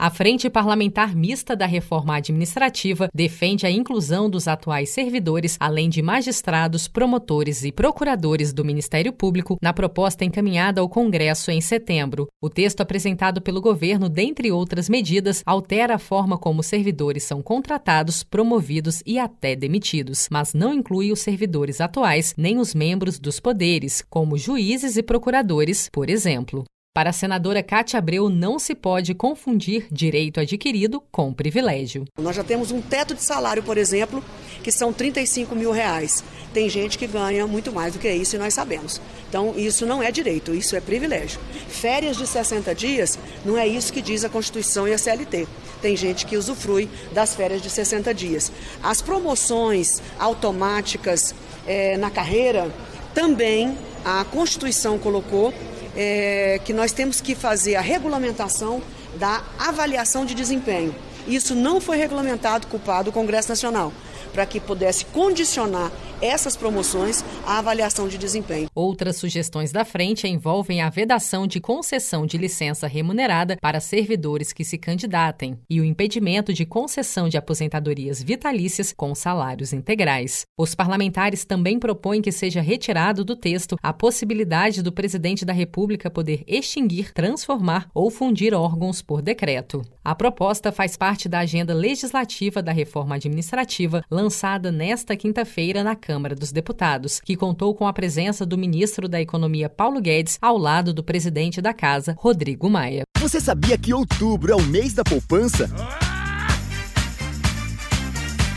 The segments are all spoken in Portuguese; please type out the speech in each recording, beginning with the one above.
A Frente Parlamentar Mista da Reforma Administrativa defende a inclusão dos atuais servidores, além de magistrados, promotores e procuradores do Ministério Público, na proposta encaminhada ao Congresso em setembro. O texto apresentado pelo governo, dentre outras medidas, altera a forma como servidores são contratados, promovidos e até demitidos, mas não inclui os servidores atuais nem os membros dos poderes, como juízes e procuradores, por exemplo. Para a senadora Cátia Abreu, não se pode confundir direito adquirido com privilégio. Nós já temos um teto de salário, por exemplo, que são 35 mil reais. Tem gente que ganha muito mais do que isso e nós sabemos. Então, isso não é direito, isso é privilégio. Férias de 60 dias não é isso que diz a Constituição e a CLT. Tem gente que usufrui das férias de 60 dias. As promoções automáticas é, na carreira também a Constituição colocou é, que nós temos que fazer a regulamentação da avaliação de desempenho. Isso não foi regulamentado, culpado o Congresso Nacional para que pudesse condicionar essas promoções à avaliação de desempenho. Outras sugestões da frente envolvem a vedação de concessão de licença remunerada para servidores que se candidatem e o impedimento de concessão de aposentadorias vitalícias com salários integrais. Os parlamentares também propõem que seja retirado do texto a possibilidade do presidente da República poder extinguir, transformar ou fundir órgãos por decreto. A proposta faz parte da agenda legislativa da reforma administrativa lançada nesta quinta-feira na Câmara dos Deputados, que contou com a presença do ministro da Economia Paulo Guedes ao lado do presidente da Casa, Rodrigo Maia. Você sabia que outubro é o mês da poupança?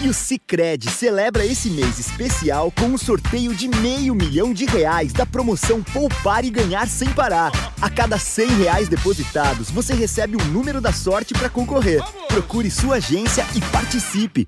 E o Cicred celebra esse mês especial com um sorteio de meio milhão de reais da promoção Poupar e Ganhar Sem Parar. A cada cem reais depositados, você recebe um número da sorte para concorrer. Procure sua agência e participe.